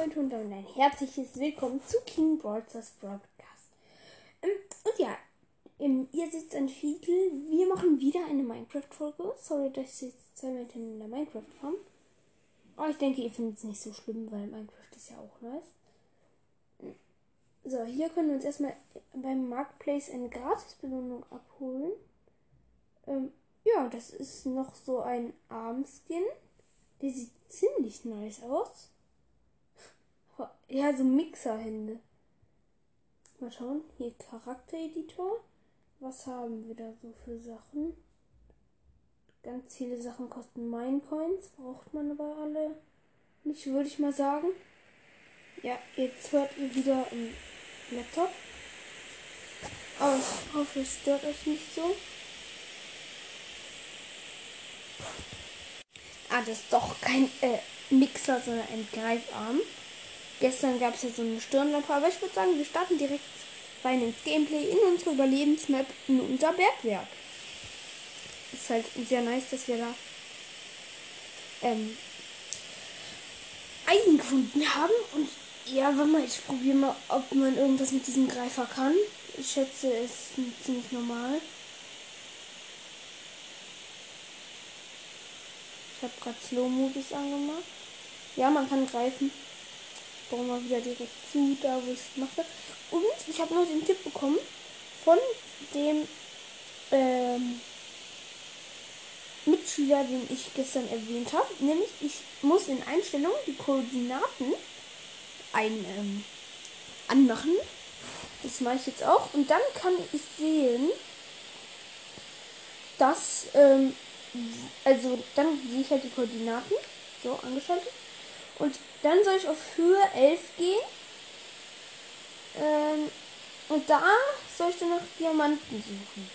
Leute und ein herzliches Willkommen zu King Brawlers Broadcast. Ähm, und ja, ähm, ihr seht ein Titel. Wir machen wieder eine Minecraft-Folge. Sorry, dass ich jetzt zweimal in der Minecraft kam. Aber ich denke, ihr findet es nicht so schlimm, weil Minecraft ist ja auch nice. So, hier können wir uns erstmal beim Marketplace eine Gratis-Belohnung abholen. Ähm, ja, das ist noch so ein Armskin. Der sieht ziemlich nice aus. Ja, so Mixerhände. Mal schauen. Hier Charaktereditor. Was haben wir da so für Sachen? Ganz viele Sachen kosten Minecoins. Braucht man aber alle nicht, würde ich mal sagen. Ja, jetzt hört ihr wieder im Laptop. Aber ich hoffe, es stört euch nicht so. Ah, das ist doch kein äh, Mixer, sondern ein Greifarm. Gestern gab es ja so eine Stirnlampe, aber ich würde sagen, wir starten direkt rein ins Gameplay in unsere Überlebensmap in unser Bergwerk. Ist halt sehr nice, dass wir da ähm, Eisen gefunden haben. Und ja, warte mal, ich probiere mal, ob man irgendwas mit diesem Greifer kann. Ich schätze, es ist ziemlich normal. Ich habe gerade Slow-Modus angemacht. Ja, man kann greifen. Bauen wir wieder direkt zu, da wo ich es mache. Und ich habe noch den Tipp bekommen von dem ähm, Mitschüler, den ich gestern erwähnt habe. Nämlich, ich muss in Einstellungen die Koordinaten ein, ähm, anmachen. Das mache ich jetzt auch. Und dann kann ich sehen, dass ähm, also dann sehe ich halt die Koordinaten, so angeschaltet. Und dann soll ich auf Höhe 11 gehen. Ähm, und da soll ich dann nach Diamanten suchen.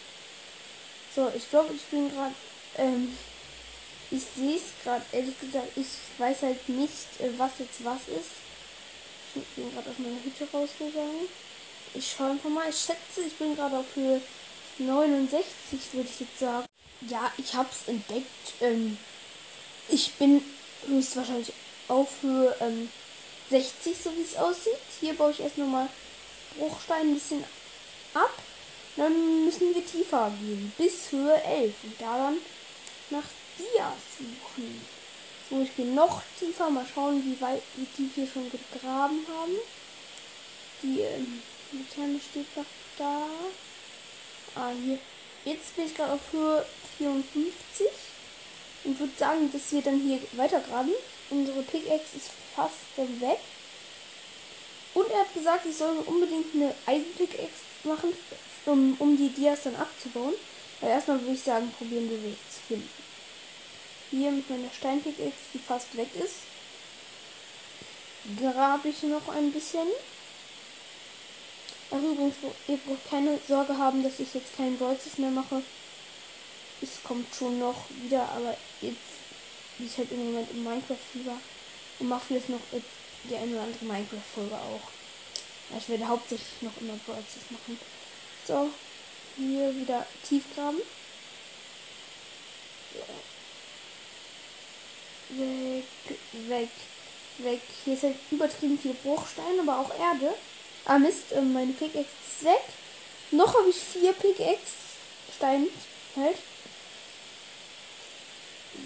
So, ich glaube, ich bin gerade, ähm, ich sehe es gerade, ehrlich gesagt, ich weiß halt nicht, äh, was jetzt was ist. Ich bin gerade aus meiner Hütte rausgegangen. Ich schaue einfach mal, ich schätze, ich bin gerade auf Höhe 69, würde ich jetzt sagen. Ja, ich habe es entdeckt. Ähm, ich bin höchstwahrscheinlich auf Höhe ähm, 60, so wie es aussieht. Hier baue ich erst nochmal Bruchstein ein bisschen ab. Dann müssen wir tiefer gehen, bis Höhe 11. Und da dann nach Dias suchen. So, ich gehe noch tiefer. Mal schauen, wie weit wie tief wir schon gegraben haben. Die ähm, steht noch da. Ah, hier. Jetzt bin ich gerade auf Höhe 54 und würde sagen, dass wir dann hier weitergraben. Unsere Pickaxe ist fast weg. Und er hat gesagt, ich soll unbedingt eine Eisenpickaxe machen, um, um die Dias dann abzubauen. Aber erstmal würde ich sagen, probieren wir Weg zu finden. Hier mit meiner Steinpickaxe, die fast weg ist, grabe ich noch ein bisschen. Ach übrigens, ihr braucht keine Sorge haben, dass ich jetzt keinen Bolzes mehr mache. Es kommt schon noch wieder, aber jetzt bin ich halt im Moment im Minecraft-Fieber und mache vielleicht noch die eine oder andere Minecraft-Folge auch. Ich werde hauptsächlich noch immer Bolzes machen. So, hier wieder Tiefgraben. Weg, weg, weg. Hier ist halt übertrieben viel Bruchstein, aber auch Erde. Ah Mist, äh, meine Pickaxe ist weg. Noch habe ich vier Pickaxe Stein halt.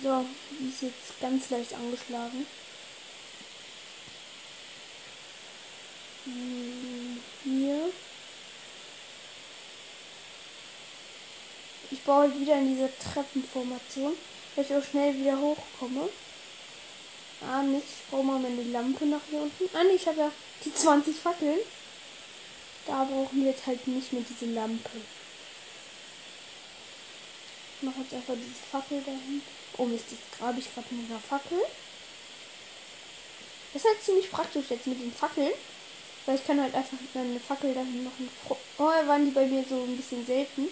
So, die ist jetzt ganz leicht angeschlagen. Hm, hier. Ich baue halt wieder in dieser Treppenformation, dass ich auch schnell wieder hochkomme. Ah, nicht. Ich brauche mal meine Lampe nach hier unten. Ah, nee, ich habe ja die 20 Fackeln. Da brauchen wir jetzt halt nicht mehr diese Lampe. Ich mache jetzt einfach diese Fackel dahin. Oh Mist, jetzt grabe ich gerade mit einer Fackel. Das ist halt ziemlich praktisch jetzt mit den Fackeln. Weil ich kann halt einfach eine Fackel dahin machen. Oh, waren die bei mir so ein bisschen selten.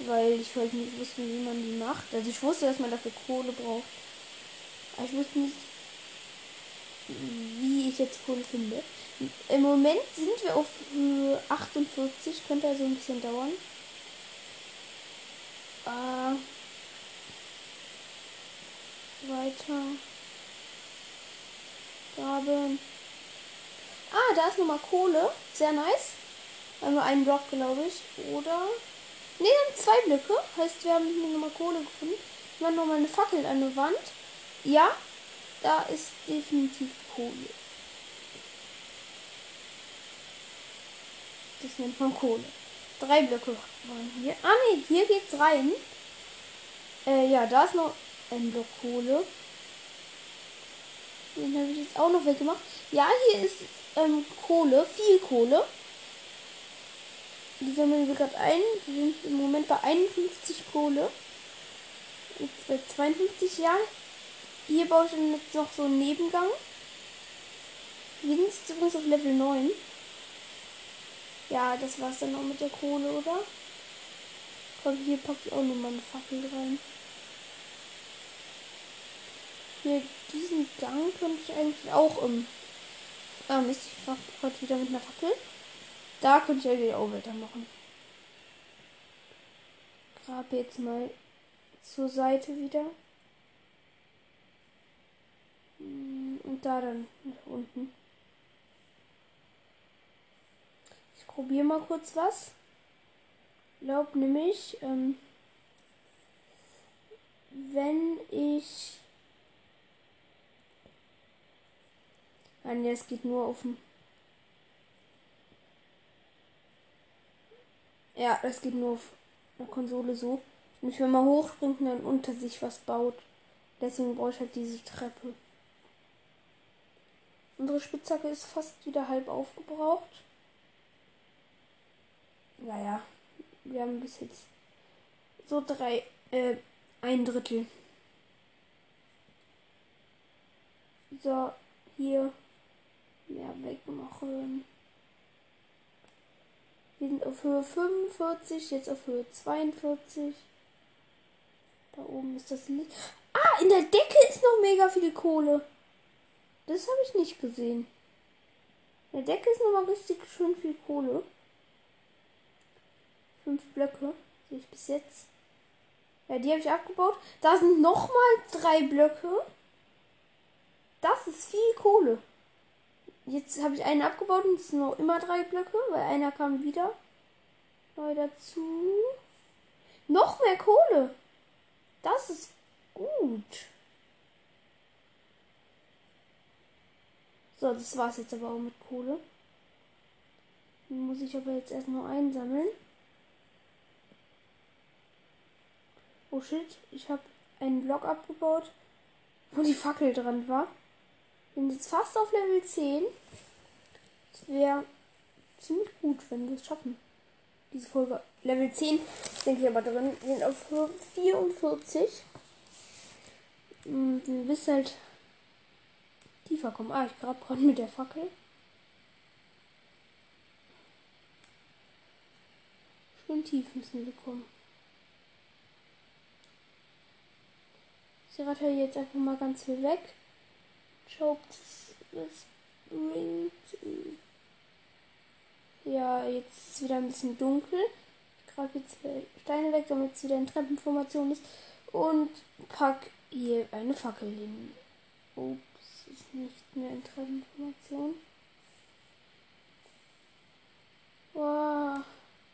Weil ich halt nicht wusste, wie man die macht. Also ich wusste, dass man dafür Kohle braucht. Aber ich wusste nicht, wie ich jetzt Kohle finde. Im Moment sind wir auf Höhe 48, könnte also ein bisschen dauern. Äh, weiter. Graben. Ah, da ist nochmal Kohle. Sehr nice. Haben wir einen Block, glaube ich. Oder. Ne, zwei Blöcke. Heißt, wir haben hier nochmal Kohle gefunden. Wir haben nochmal eine Fackel an der Wand. Ja, da ist definitiv Kohle. Das nennt man Kohle. Drei Blöcke waren hier. Ah ne, hier geht's rein. Äh, ja, da ist noch ein Block Kohle. Den habe ich jetzt auch noch weggemacht. Ja, hier ist ähm, Kohle, viel Kohle. Die sammeln wir gerade ein. Wir sind im Moment bei 51 Kohle. Jetzt bei 52 Jahren. Hier baue ich jetzt noch so einen Nebengang. Wir sind jetzt übrigens auf Level 9. Ja, das war's dann auch mit der Kohle, oder? Komm, hier packe ich auch nochmal eine Fackel rein. Hier, diesen Gang könnte ich eigentlich auch im. Ah, Mist, ich mach heute wieder mit einer Fackel. Da könnte ich eigentlich auch weitermachen. Grab jetzt mal zur Seite wieder. Hm, und da dann nach unten. Ich probiere mal kurz was. Glaub nämlich, ähm, wenn ich. Nein, es geht nur auf dem. Ja, das geht nur auf der Konsole so. Und wenn man hochspringt und dann unter sich was baut. Deswegen brauche ich halt diese Treppe. Unsere Spitzhacke ist fast wieder halb aufgebraucht. Naja, wir haben bis jetzt so drei, äh, ein Drittel. So, hier mehr wegmachen. Wir sind auf Höhe 45, jetzt auf Höhe 42. Da oben ist das Licht. Ah, in der Decke ist noch mega viel Kohle. Das habe ich nicht gesehen. In der Decke ist noch mal richtig schön viel Kohle. Fünf Blöcke sehe ich bis jetzt. Ja, die habe ich abgebaut. Da sind noch mal drei Blöcke. Das ist viel Kohle. Jetzt habe ich einen abgebaut und es sind noch immer drei Blöcke, weil einer kam wieder. Neu dazu. Noch mehr Kohle. Das ist gut. So, das war's jetzt aber auch mit Kohle. Muss ich aber jetzt erst noch einsammeln. Oh shit, ich habe einen Block abgebaut, wo die Fackel dran war. Bin jetzt fast auf Level 10. Das wäre ziemlich gut, wenn wir es schaffen. Diese Folge. Level 10 denke ich aber drin. Wir sind auf 44. Und du bist halt tiefer kommen. Ah, ich grab gerade mit der Fackel. Schön tief müssen wir kommen. Ich ratter jetzt einfach mal ganz viel weg. Schaut, das bringt. Ja, jetzt ist wieder ein bisschen dunkel. Ich grabe jetzt Steine weg, damit es wieder in Treppenformation ist. Und pack hier eine Fackel hin. Ups, ist nicht mehr in Treppenformation. Wow.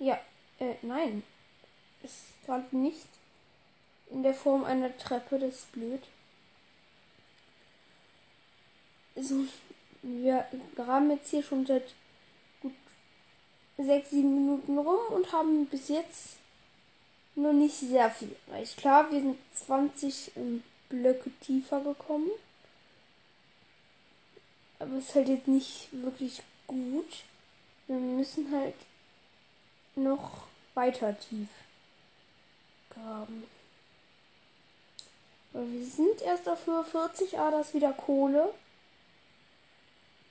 Ja, äh, nein. Ist gerade nicht in der Form einer Treppe, das ist blöd. So, wir graben jetzt hier schon seit gut sechs, sieben Minuten rum und haben bis jetzt nur nicht sehr viel erreicht. Klar, wir sind 20 ähm, Blöcke tiefer gekommen. Aber es ist halt jetzt nicht wirklich gut. Wir müssen halt noch weiter tief graben. Wir sind erst auf Höhe 40, ah, da ist wieder Kohle.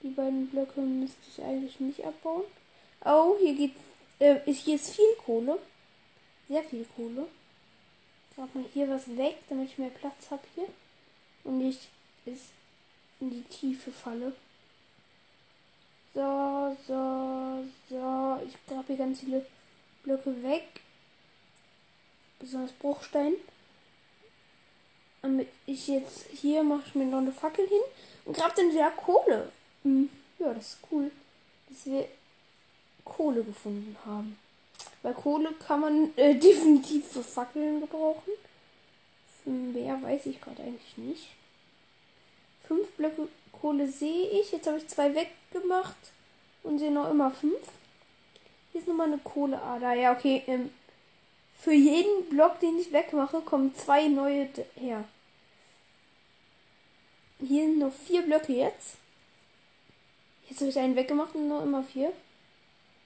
Die beiden Blöcke müsste ich eigentlich nicht abbauen. Oh, hier geht, äh, hier ist viel Kohle. Sehr viel Kohle. Ich mach mal hier was weg, damit ich mehr Platz habe hier. Und nicht ist in die Tiefe falle. So, so, so. Ich grabe hier ganz viele Blöcke weg. Besonders Bruchstein. Damit ich jetzt hier mache ich mir noch eine Fackel hin und grab dann wieder Kohle. Hm, ja, das ist cool, dass wir Kohle gefunden haben. Weil Kohle kann man äh, definitiv für Fackeln gebrauchen. Für mehr weiß ich gerade eigentlich nicht. Fünf Blöcke Kohle sehe ich. Jetzt habe ich zwei weggemacht und sehe noch immer fünf. Hier ist nochmal eine Kohleader. Ja, okay. Ähm, für jeden Block, den ich wegmache, kommen zwei neue her. Hier sind noch vier Blöcke jetzt. Jetzt habe ich einen weggemacht und noch immer vier.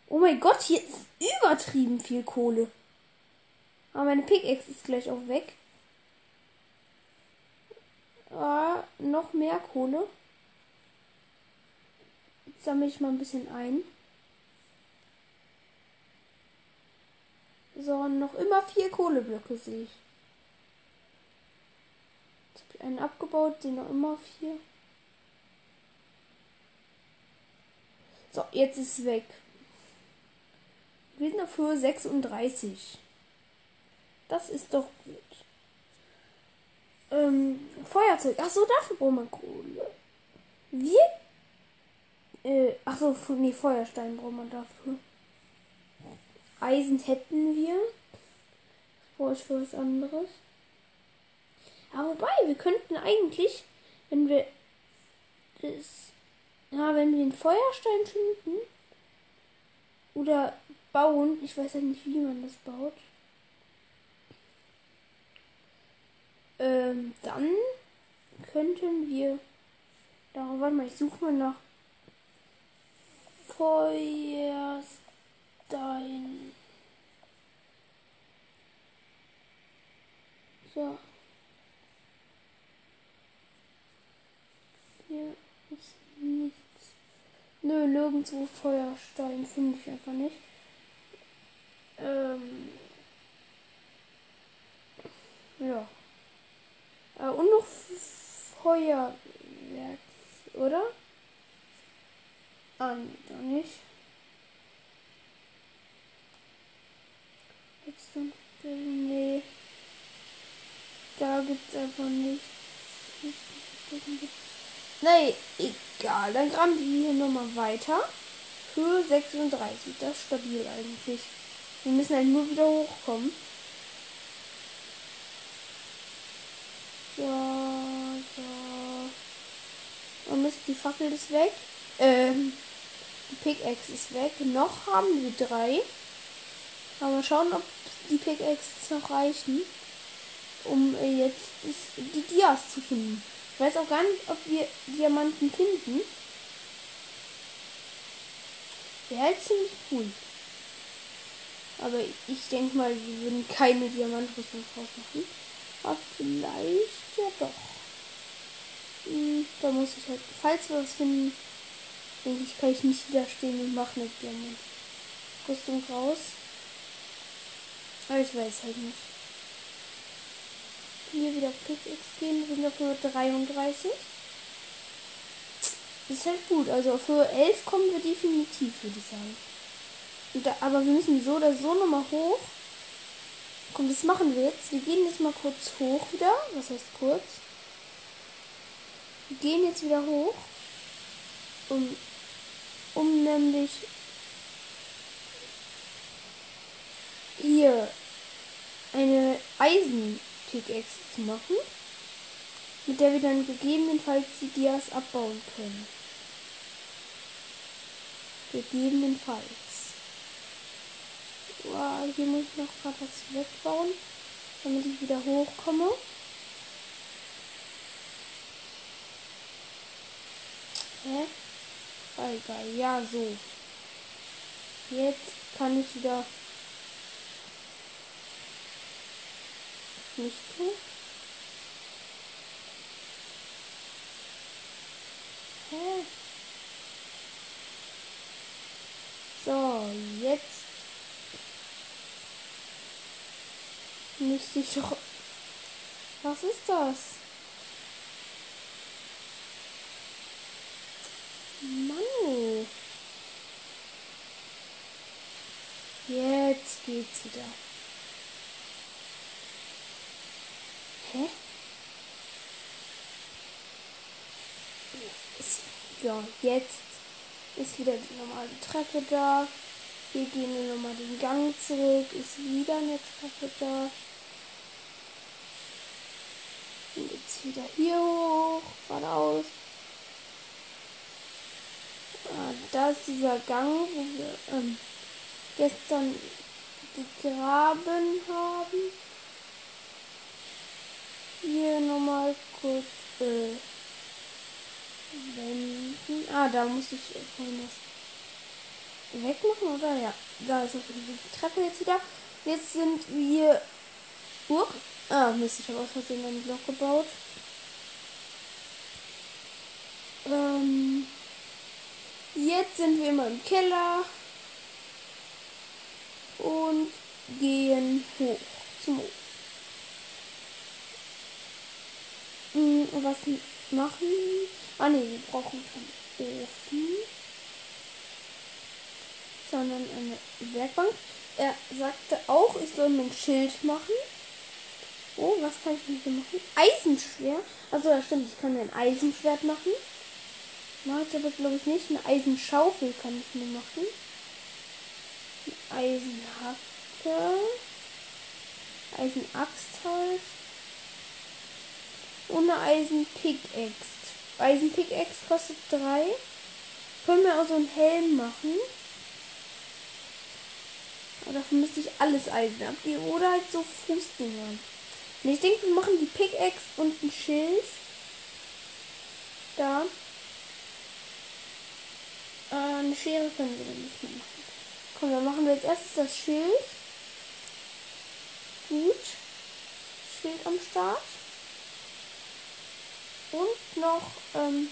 Oh mein Gott, hier ist übertrieben viel Kohle. Aber meine Pickaxe ist gleich auch weg. Ah, noch mehr Kohle. Jetzt sammle ich mal ein bisschen ein. So, noch immer vier Kohleblöcke sehe ich. Jetzt habe ich einen abgebaut, sind noch immer vier. So, jetzt ist weg. Wir sind Höhe 36. Das ist doch gut. Ähm, Feuerzeug. Ach so, dafür braucht man Kohle. Wir? Äh, ach so, nee, Feuerstein braucht man dafür. Eisen hätten wir. Brauche ich für was anderes. Aber wobei, wir könnten eigentlich, wenn wir das, ja, wenn wir einen Feuerstein finden oder bauen, ich weiß ja nicht, wie man das baut. Ähm, dann könnten wir. Da, warte mal, ich suche mal nach Feuerstein. So. Hier ist nichts. Nö, nirgendwo Feuerstein finde ich einfach nicht. Ähm. Ja. Äh, und noch Feuerwerk, oder? Ah, nee, doch nicht. Dann, nee. Da gibt's einfach nichts. Nee, egal. Dann graben wir hier nochmal weiter. Höhe 36. Das ist stabil eigentlich. Wir müssen halt nur wieder hochkommen. So, so. Und Mist, die Fackel ist weg. Ähm, die Pickaxe ist weg. Noch haben wir drei. Aber mal schauen, ob die Pickaxes noch reichen, um äh, jetzt die Dias zu finden. Ich weiß auch gar nicht, ob wir Diamanten finden. Wäre halt ziemlich cool. Aber ich denke mal, wir würden keine Diamantrüstung draus machen. Aber vielleicht ja doch. Hm, da muss ich halt, falls wir was finden, denke ich, kann ich nicht widerstehen und mache eine Diamantrüstung raus. Aber ich weiß halt nicht. Hier wieder auf Pickaxe gehen, sind auf Höhe 33. ist halt gut, also auf Höhe 11 kommen wir definitiv, würde ich sagen. Da, aber wir müssen so oder so nochmal hoch. Komm, das machen wir jetzt. Wir gehen jetzt mal kurz hoch wieder. Was heißt kurz? Wir gehen jetzt wieder hoch. Um, um nämlich hier eine Eisen-Pickaxe zu machen. Mit der wir dann gegebenenfalls die Dias abbauen können. Gegebenenfalls. Wow, hier muss ich noch gerade was wegbauen, damit ich wieder hochkomme. Hä? Ah, egal. Ja, so. Jetzt kann ich wieder nicht tun. Hä? So, jetzt Müsste ich doch. Was ist das? Mann. Jetzt geht's wieder. Hä? So, jetzt ist wieder die normale Treppe da. Wir gehen wir nochmal den Gang zurück. Ist wieder eine Treppe da. Und jetzt wieder hier hoch, geradeaus. Ah, da ist dieser Gang, wo wir ähm, gestern gegraben haben. Hier nochmal kurz äh, wenden. Ah, da muss ich vorhin was wegmachen, oder? Ja, da ist Fall die Treppe jetzt wieder. Jetzt sind wir. Uh, ah, Mist, ich habe aus Versehen einen Block gebaut. Ähm, jetzt sind wir immer im Keller und gehen hoch zum Ofen. Hm, was machen? Ah ne, wir brauchen keinen Ofen, sondern eine Werkbank. Er sagte auch, ich soll mir ein Schild machen. Oh, was kann ich mit dem machen? Eisenschwert. Also ja, stimmt, ich kann mir ein Eisenschwert machen. Mache ich aber glaube ich nicht. Eine Eisenschaufel kann ich mir machen. Eine Eisenhacke. Eisenaxt halt und eine Eisen-Pickaxe. Eisen-Pickaxe kostet 3. Können wir auch so einen Helm machen. Aber dafür müsste ich alles Eisen abgeben. Oder halt so Fußdinger. Und ich denke, wir machen die Pickaxe und ein Schild. Da. Äh, eine Schere können wir nicht mehr machen. Komm, dann machen wir jetzt erst das Schild. Gut. Schild am Start. Und noch ähm,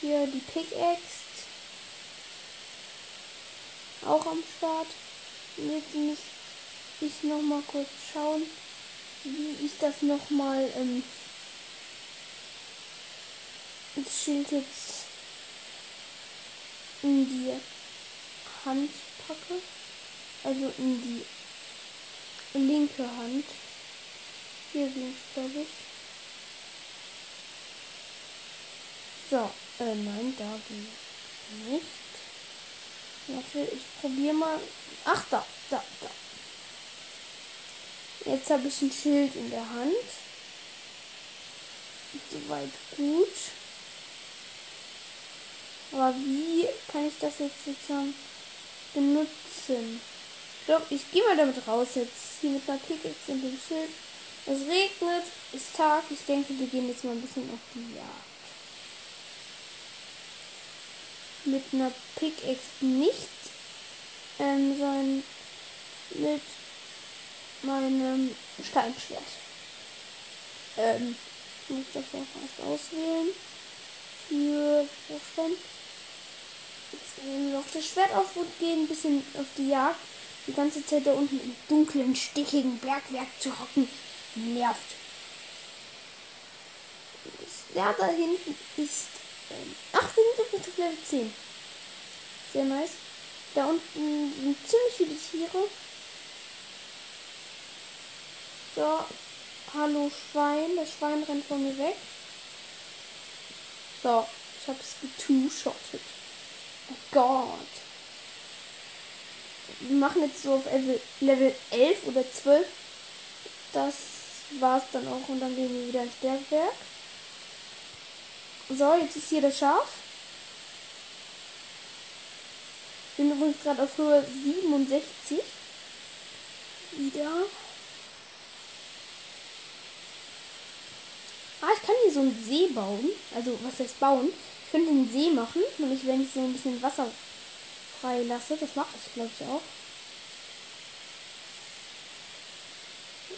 hier die Pickaxe. Auch am Start. Jetzt muss ich noch mal kurz schauen, wie ich das noch mal ähm, das Schild jetzt in die Hand packe. Also in die linke Hand. Hier ging es, glaube ich. So, äh, nein, da ging nicht. Warte, ich probiere mal. Ach, da, da, da. Jetzt habe ich ein Schild in der Hand. Soweit gut. Aber wie kann ich das jetzt sozusagen benutzen? Ich glaube, ich gehe mal damit raus jetzt. Hier mit einer Pickaxe und dem Schild. Es regnet, ist Tag. Ich denke, wir gehen jetzt mal ein bisschen auf die Jagd. Mit einer Pickaxe nicht, ähm, sondern mit meinem Steinschwert. Ähm, muss das auch erst auswählen. Für Bruchstein. Jetzt gehen wir noch das Schwert auf und gehen ein bisschen auf die Jagd. Die ganze Zeit da unten im dunklen, stickigen Bergwerk zu hocken, nervt. Ja, da hinten ist ähm, ach, wir sind übrigens auf Level 10. Sehr nice. Da unten sind ziemlich viele Tiere. So. Hallo Schwein. Das Schwein rennt von mir weg. So. Ich hab's getwo-shottet. Oh Gott. Wir machen jetzt so auf Level 11 oder 12. Das war's dann auch. Und dann gehen wir wieder ins Bergwerk. So, jetzt ist hier das Schaf. Bin übrigens gerade auf Höhe 67. Wieder. Ah, ich kann hier so einen See bauen. Also, was heißt bauen? Ich könnte einen See machen, nämlich wenn ich so ein bisschen Wasser frei lasse. Das mache ich, glaube ich, auch.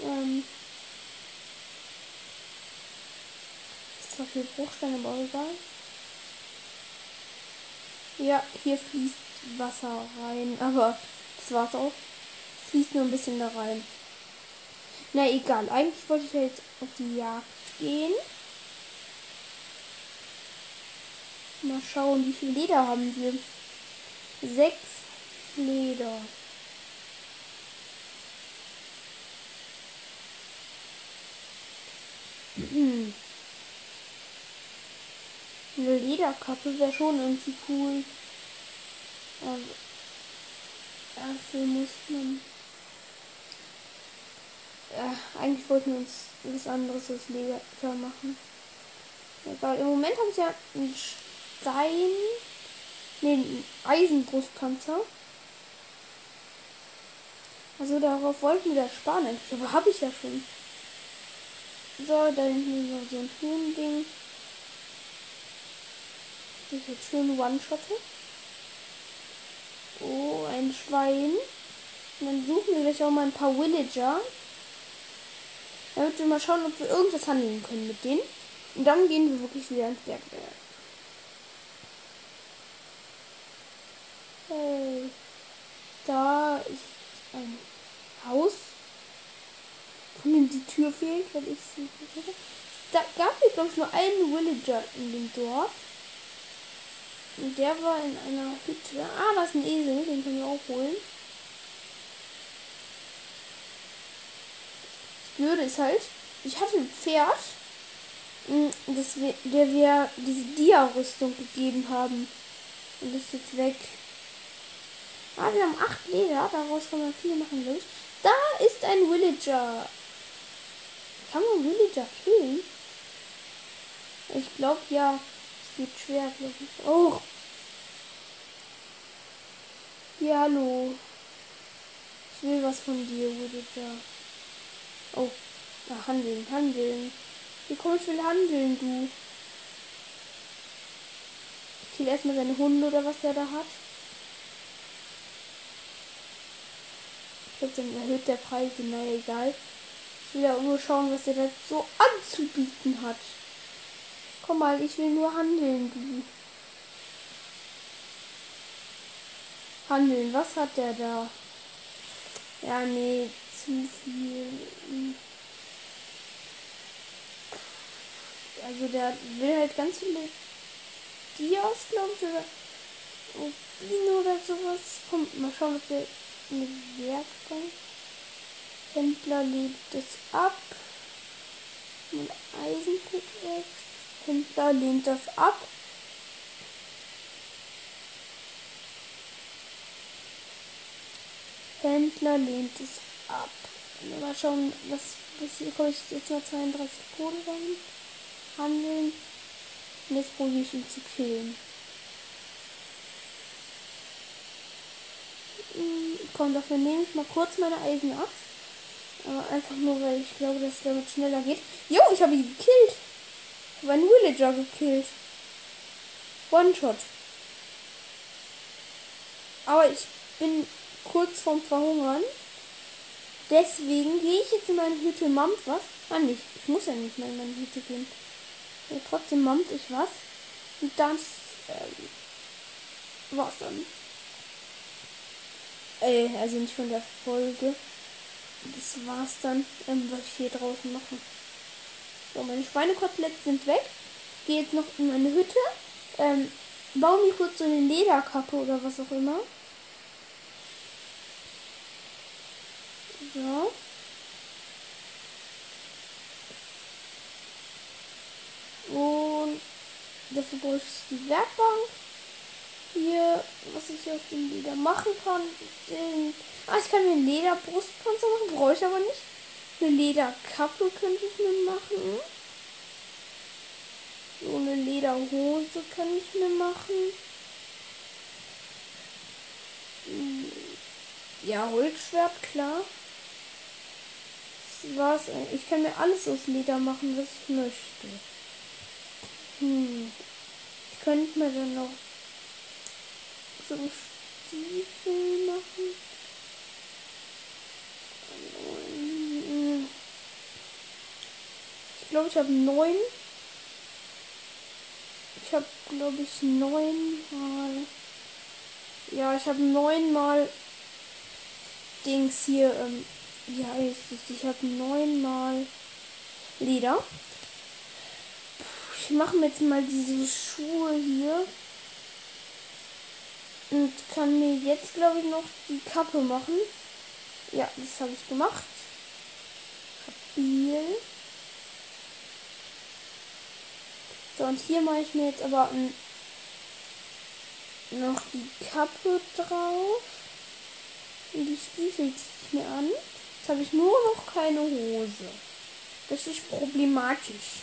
Ähm. Zwar viel Bruchsteine, aber egal. Ja, hier fließt Wasser rein, aber das war's auch. Fließt nur ein bisschen da rein. Na egal, eigentlich wollte ich ja jetzt auf die Jagd gehen. Mal schauen, wie viel Leder haben wir. Sechs Leder. Hm. Lederkappe wäre schon irgendwie cool. Aber dafür muss man. Ja, eigentlich wollten wir uns was anderes als Leder machen. Egal, im Moment habe ich ja einen Stein. Ne, einen Eisenbrustpanzer. Also darauf wollten wir sparen eigentlich, aber habe ich ja schon. So, da hinten noch so ein Huhn-Ding. Das ist jetzt schön One-Shotte. Oh, ein Schwein. Und dann suchen wir gleich auch mal ein paar Villager. Damit wir mal schauen, ob wir irgendwas handeln können mit denen. Und dann gehen wir wirklich wieder ins Bergwerk. Hey. Da ist ein Haus. Von dem die Tür fehlt, weil ich sie Da gab es, glaube ich, nur einen Villager in dem Dorf. Und der war in einer Hütte. Ah, da ist ein Esel, den können wir auch holen. Das Blöde ist halt, ich hatte ein Pferd, mm, das wir, der wir diese Dia-Rüstung gegeben haben. Und das ist jetzt weg. Ah, wir haben acht Leder, daraus kann man viele machen, glaube ich. Da ist ein Villager. Kann man Villager killen? Ich glaube ja. Es wird schwer, glaube ich. Oh. Ja, hallo. Ich will was von dir, Villager. Oh. Ja, handeln, handeln. Wie komm ich will handeln, du? Ich kill erstmal seine Hunde oder was er da hat. Ich glaube, dann erhöht der Preis. Naja, egal. Ich will ja nur schauen, was er da so anzubieten hat. Komm mal, ich will nur handeln, du. Handeln, was hat der da? Ja, nee, zu viel. Also der will halt ganz viele Dias, glaube ich, oder Rubine oder sowas. Kommt, mal schauen, ob der eine Werkbank. Händler lehnt es ab. Mit Eisenpickaxe. Händler lehnt das ab. Händler lehnt es ab. Mal schauen, was, was hier komme ich jetzt mal 32 Kohle rein. Handeln. Und jetzt probiere ich ihn zu killen. Komm, dafür nehme ich mal kurz meine Eisenaxt. Aber einfach nur, weil ich glaube, dass es damit schneller geht. Jo, ich habe ihn gekillt. Ich habe einen Villager gekillt. One-Shot. Aber ich bin kurz vorm Verhungern. Deswegen gehe ich jetzt in meine Hütte, mampf was. Ah, nicht. Ich muss ja nicht mehr in meine Hütte gehen. Ja, trotzdem mampf ich was. Und dann ähm, war's dann. Äh, also nicht von der Folge. Das war's dann, ähm, was ich hier draußen mache. So, meine Schweinekoteletts sind weg. Gehe jetzt noch in meine Hütte. Ähm, baue mir kurz so eine Lederkappe oder was auch immer. So. Und dafür brauche ich die Werkbank hier, was ich aus dem Leder machen kann. Den, ah, ich kann mir einen Lederbrustpanzer machen, brauche ich aber nicht. Eine Lederkappe könnte ich mir machen. So eine Lederhose kann ich mir machen. Hm, ja, Holzschwert, klar. Das. Ich kann mir alles aus Leder machen, was ich möchte. Hm. Ich könnte mir dann noch so Stiefel machen. Ich glaube, ich habe neun. Ich habe, glaube ich, neun mal. Ja, ich habe neun mal Dings hier. Ähm, wie heißt es? Ich habe neun mal Leder. Ich mache mir jetzt mal diese Schuhe hier. Und kann mir jetzt, glaube ich, noch die Kappe machen. Ja, das habe ich gemacht. Stabil. So, und hier mache ich mir jetzt aber ein noch die Kappe drauf. Und die Stiefel ziehe ich mir an. Jetzt habe ich nur noch keine Hose. Das ist problematisch.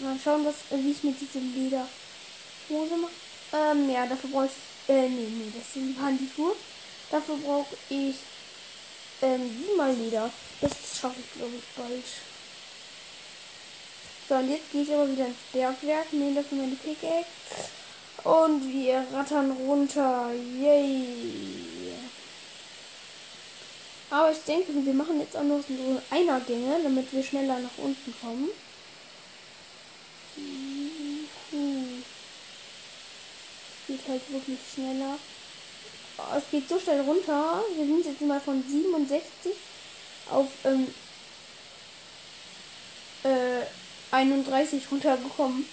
Mal schauen, was, äh, wie ich mit dieser Lederhose mache. Ähm, ja, dafür brauche ich. Äh, nee, nee, das sind Handschuhe. Dafür brauche ich ähm, siebenmal Leder. Das schaffe ich, glaube ich, bald. So, und jetzt gehe ich aber wieder ins Bergwerk, nehme dafür meine Pickaxe und wir rattern runter. Yay! Aber ich denke, wir machen jetzt auch noch so Einergänge, damit wir schneller nach unten kommen. Es geht halt wirklich schneller. Oh, es geht so schnell runter. Wir sind jetzt mal von 67 auf ähm, äh, 31 runtergekommen.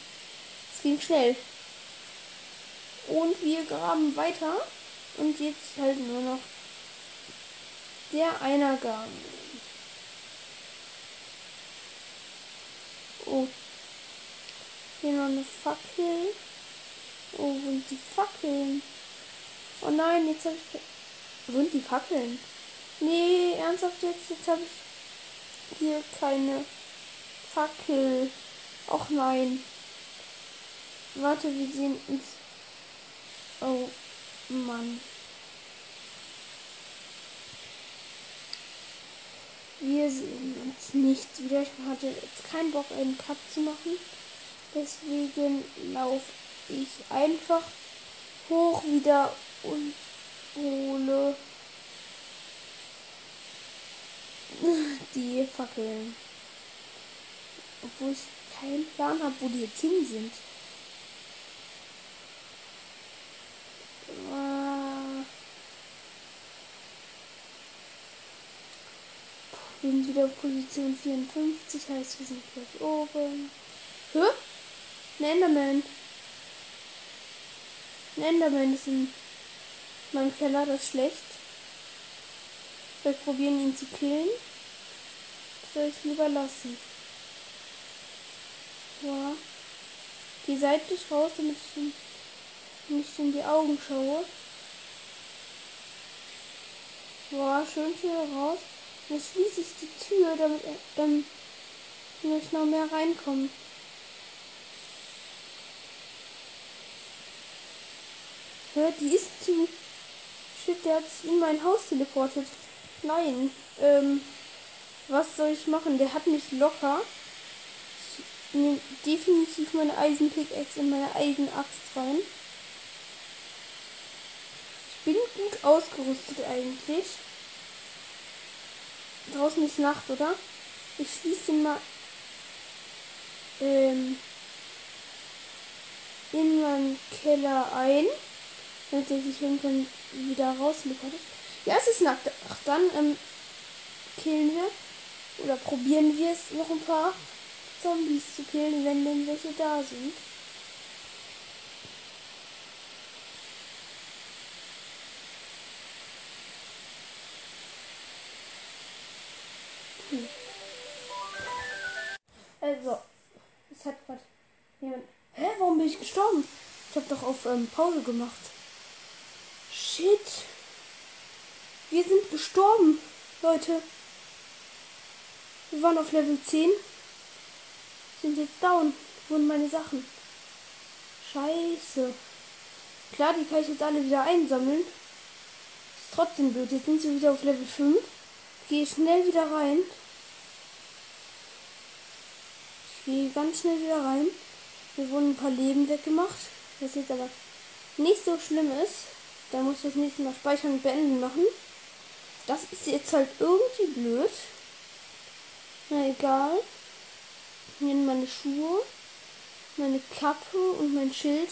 Es ging schnell. Und wir graben weiter. Und jetzt halt nur noch der Einergang. Oh. Hier noch eine Fackel. Oh, sind die Fackeln? Oh nein, jetzt habe ich... Wo sind die Fackeln? Nee, ernsthaft jetzt? Jetzt habe ich hier keine Fackel. Och nein. Warte, wir sehen uns. Oh Mann. Wir sehen uns nicht wieder. Ich hatte jetzt keinen Bock, einen Cut zu machen. Deswegen laufe ich einfach hoch wieder und hole die Fackeln. Obwohl ich keinen Plan habe, wo die jetzt hin sind. Wir sind wieder auf Position 54, heißt wir sind gleich oben. Hä? Ein Enderman. Ein Enderman ist in meinem Keller, das ist schlecht. Wir probieren ihn zu killen. Soll ich lieber lassen? Ja. Geh seitlich raus, damit ich ihn nicht in die Augen schaue. Boah, schön schnell raus. Jetzt schließe ich die Tür, damit ähm, ich noch mehr reinkommen. Hört, die ist zu. Shit, der hat sich in mein Haus teleportet. Nein. Ähm, was soll ich machen? Der hat mich locker nehme definitiv meine Eisenpickaxe in meine Eisenaxt rein. Ich bin gut ausgerüstet eigentlich. Draußen ist Nacht, oder? Ich schließe den mal ähm, in meinen Keller ein, damit er sich irgendwann wieder rausliefert. Ja, es ist Nacht. Ach, dann ähm, killen wir oder probieren wir es noch ein paar Zombies zu killen, wenn denn welche da sind. Hm. Also, es hat gerade jemand. Hä, warum bin ich gestorben? Ich habe doch auf ähm, Pause gemacht. Shit. Wir sind gestorben, Leute. Wir waren auf Level 10 sind jetzt down. Wurden meine Sachen. Scheiße. Klar, die kann ich jetzt alle wieder einsammeln. Ist trotzdem blöd. Jetzt sind sie wieder auf Level 5. Gehe schnell wieder rein. Ich gehe ganz schnell wieder rein. Mir wurden ein paar Leben weggemacht. Was jetzt aber nicht so schlimm ist. Da muss ich das nächste Mal speichern und beenden machen. Das ist jetzt halt irgendwie blöd. Na egal. Hier meine Schuhe, meine Kappe und mein Schild.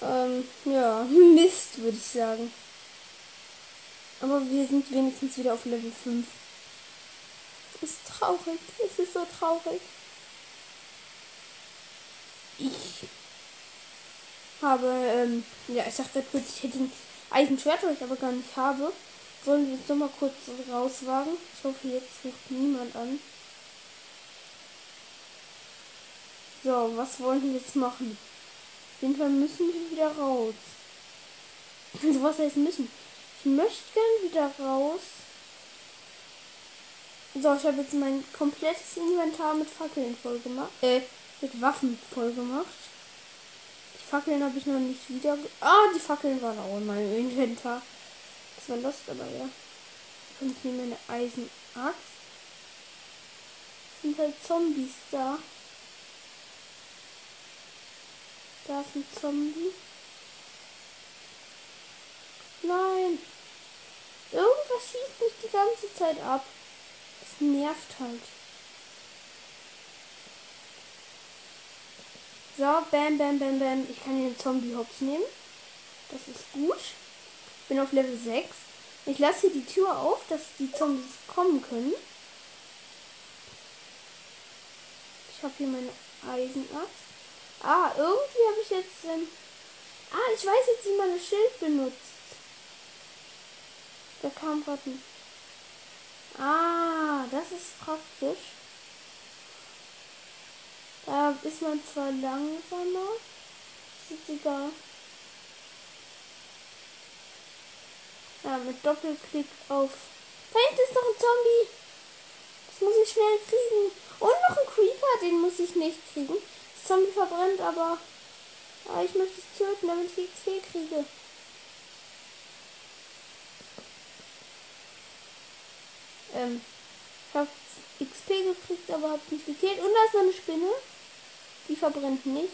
Ähm, ja, Mist, würde ich sagen. Aber wir sind wenigstens wieder auf Level 5. Ist traurig. Es ist so traurig. Ich habe, ähm, ja, ich dachte kurz, ich hätte ein Eisenschwert, was ich aber gar nicht habe. Sollen wir jetzt nochmal kurz rauswagen? Ich hoffe, jetzt ruft niemand an. So, was wollen wir jetzt machen? jeden Fall müssen wir wieder raus. Also was heißt müssen? Ich möchte gern wieder raus. So, ich habe jetzt mein komplettes Inventar mit Fackeln voll gemacht. Äh, mit Waffen voll gemacht. Die Fackeln habe ich noch nicht wieder. Ah, die Fackeln waren auch in meinem Inventar. Das war das aber ja. Und hier meine Eisenaxt. Sind halt Zombies da. Da ist ein Zombie. Nein. Irgendwas schießt mich die ganze Zeit ab. Das nervt halt. So, bam, bam, bam, bam. Ich kann den Zombie hops nehmen. Das ist gut. Bin auf Level 6. Ich lasse hier die Tür auf, dass die Zombies kommen können. Ich habe hier meine Eisenaxt. Ah, irgendwie habe ich jetzt... Ähm ah, ich weiß jetzt, wie man das Schild benutzt. Da kam gerade ein... Ah, das ist praktisch. Da ist man zwar langsamer. Ist egal. Ja, mit Doppelklick auf. Da hinten ist noch ein Zombie. Das muss ich schnell kriegen. Und noch ein Creeper, den muss ich nicht kriegen. Zombie verbrennt, aber, aber ich möchte es töten, damit ich XP kriege. Ähm, ich habe XP gekriegt, aber habe nicht gekillt. Und da ist eine Spinne. Die verbrennt nicht.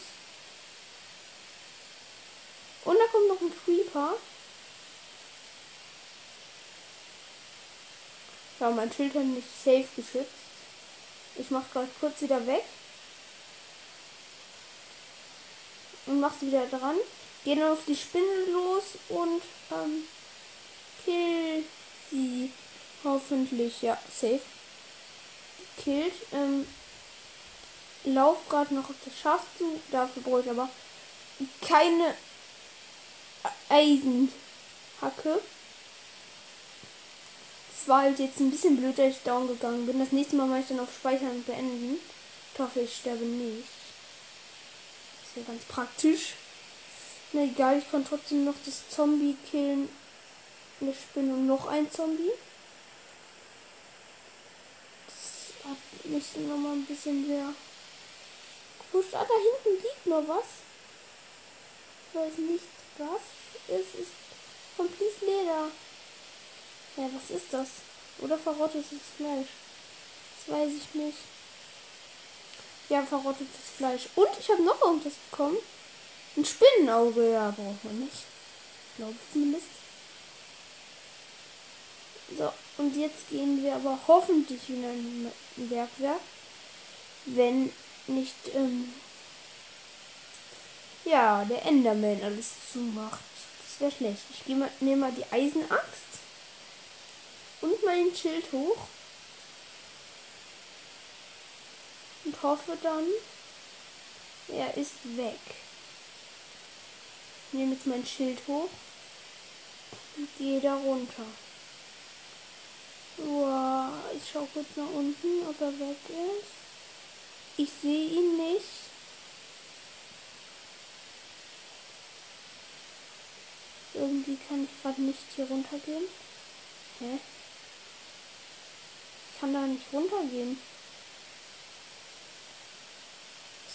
Und da kommt noch ein Creeper. Ja, mein Schild hat nicht safe geschützt. Ich mach gerade kurz wieder weg. Und mach sie wieder dran. Gehe dann auf die Spinne los und ähm, kill sie. Hoffentlich, ja, safe. Killt. Ähm, lauf gerade noch auf das Schaf zu. Dafür brauche ich aber keine Eisenhacke. Es war halt jetzt ein bisschen blöd, dass ich down gegangen bin. Das nächste Mal mache ich dann auf Speichern beenden. Ich hoffe, ich sterbe nicht. Ja ganz praktisch. Na egal, ich kann trotzdem noch das Zombie killen. Eine Spinne und noch ein Zombie. Das hat mich noch mal ein bisschen sehr Gut, ah, da hinten liegt noch was. Ich weiß nicht, was es ist. Komplett Leder. Ja, was ist das? Oder verrottetes Fleisch? Das weiß ich nicht. Ja, verrottetes Fleisch. Und ich habe noch irgendwas bekommen. Ein Spinnenauge, ja, braucht man nicht. Glaube ich zumindest. So, und jetzt gehen wir aber hoffentlich in ein Bergwerk. Wenn nicht, ähm, ja, der Enderman alles zumacht. Das wäre schlecht. Ich nehme mal die Eisenaxt und mein Schild hoch. Und hoffe dann, er ist weg. Ich nehme jetzt mein Schild hoch und gehe da runter. Wow, ich schaue kurz nach unten, ob er weg ist. Ich sehe ihn nicht. Irgendwie kann ich gerade nicht hier runtergehen. Hä? Ich kann da nicht runtergehen.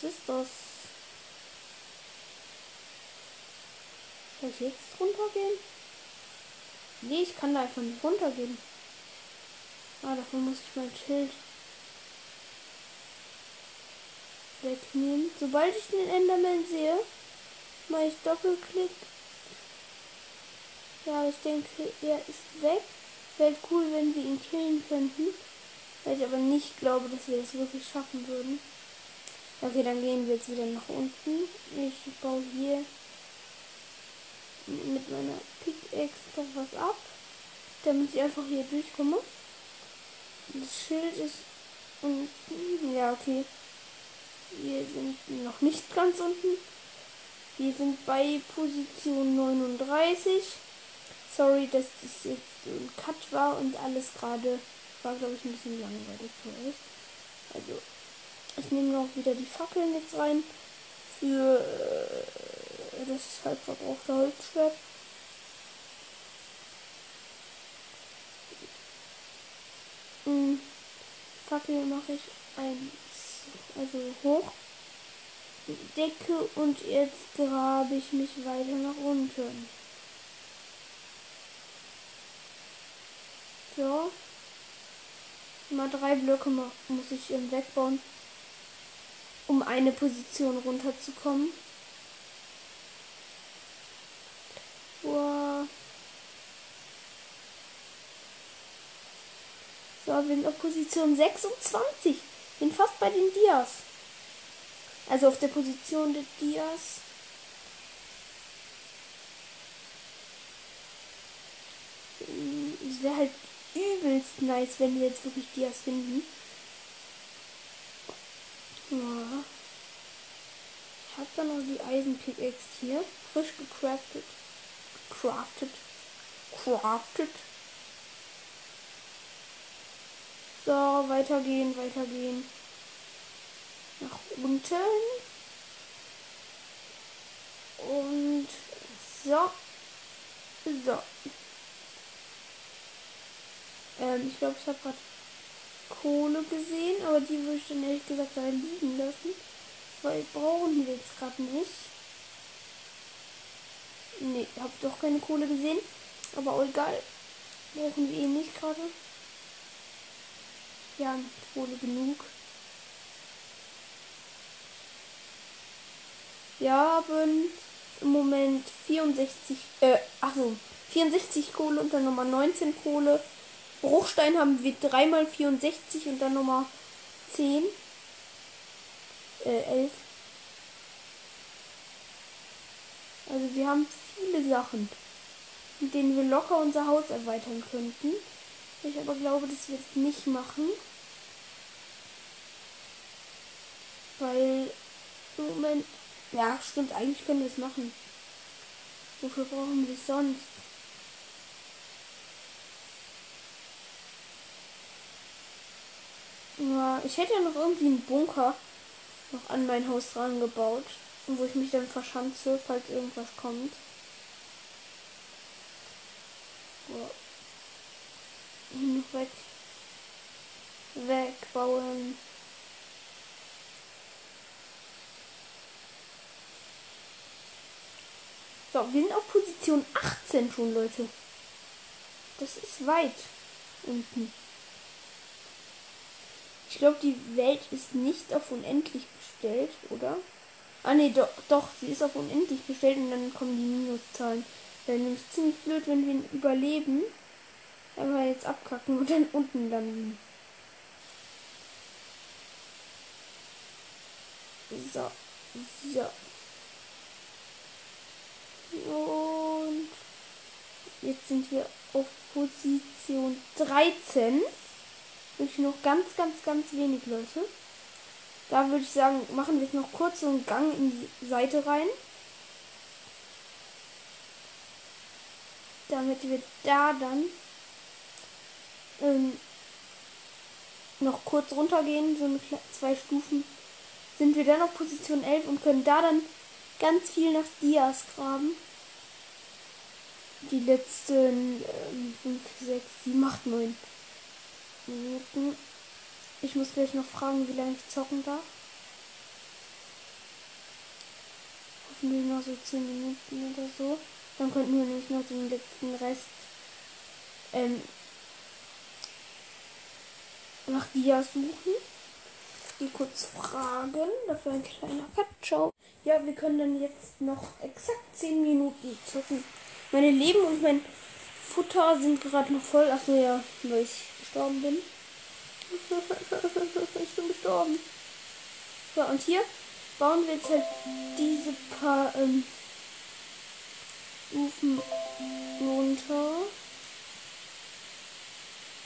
Was ist das? Soll ich jetzt runtergehen? Nee, ich kann da einfach nicht runtergehen. Ah, dafür muss ich mein Schild wegnehmen. Sobald ich den Enderman sehe, mache ich Doppelklick. Ja, ich denke, er ist weg. Wäre cool, wenn wir ihn killen könnten. Weil ich aber nicht glaube, dass wir das wirklich schaffen würden. Okay, dann gehen wir jetzt wieder nach unten. Ich baue hier mit meiner Pickaxe noch was ab, damit ich einfach hier durchkomme. Das Schild ist unten. Ja, okay. Wir sind noch nicht ganz unten. Wir sind bei Position 39. Sorry, dass das jetzt so ein Cut war und alles gerade war, glaube ich, ein bisschen langweilig für euch. Also, ich nehme noch wieder die Fackeln jetzt rein. für äh, das halb verbrauchte Holzschwert. Hm, Fackel mache ich eins, also hoch. Decke und jetzt grabe ich mich weiter nach unten. So. Mal drei Blöcke muss ich wegbauen, um eine Position runterzukommen. Wow. So, wir sind auf Position 26. Bin fast bei den Dias. Also auf der Position der Dias. Es wäre halt übelst nice, wenn wir jetzt wirklich Dias finden. Ja. Ich habe dann noch die Eisenpickaxe hier. Frisch gecraftet. Crafted. Crafted. So, weitergehen, weitergehen nach unten. Und so. So. Ähm, ich glaube, ich habe gerade Kohle gesehen, aber die würde ich dann ehrlich gesagt da liegen lassen. Weil brauchen wir jetzt gerade nicht. Ne, habe doch keine Kohle gesehen. Aber egal. Brauchen wir eh nicht gerade. Ja, Kohle genug. Wir haben im Moment 64, äh, achso, 64 Kohle und dann nochmal 19 Kohle. Bruchstein haben wir dreimal 64 und dann nochmal 10. Äh, 11. Also wir haben viele Sachen, mit denen wir locker unser Haus erweitern könnten. Ich aber glaube, dass wir es nicht machen. Weil Moment ja, stimmt, eigentlich können wir es machen. Wofür brauchen wir es sonst? Ja, ich hätte ja noch irgendwie einen Bunker noch an mein Haus dran gebaut, wo ich mich dann verschanze, falls irgendwas kommt. So. Weg. Wegbauen. So, wir sind auf Position 18 schon, Leute. Das ist weit unten. Ich glaube, die Welt ist nicht auf unendlich gestellt, oder? Ah ne, doch, doch, sie ist auf unendlich gestellt und dann kommen die Minuszahlen. Wäre nämlich ziemlich blöd, wenn wir ihn überleben. Aber jetzt abkacken und dann unten landen. So. So. Und jetzt sind wir auf Position 13. Wirklich noch ganz, ganz, ganz wenig Leute. Da würde ich sagen, machen wir jetzt noch kurz so einen Gang in die Seite rein. Damit wir da dann ähm, noch kurz runtergehen, so eine, zwei Stufen, sind wir dann auf Position 11 und können da dann ganz viel nach Dias graben. Die letzten 5, 6, 7, 8, 9 Minuten. Ich muss gleich noch fragen, wie lange ich zocken darf. Hoffentlich noch so 10 Minuten oder so. Dann könnten wir nämlich noch den letzten Rest ähm, nach Dias suchen die kurz fragen. Dafür ein kleiner Cut. Ja, wir können dann jetzt noch exakt 10 Minuten zocken. Meine Leben und mein Futter sind gerade noch voll. Achso, ja, weil ich gestorben bin. ich bin gestorben. So, und hier bauen wir jetzt halt diese paar ähm, Stufen runter.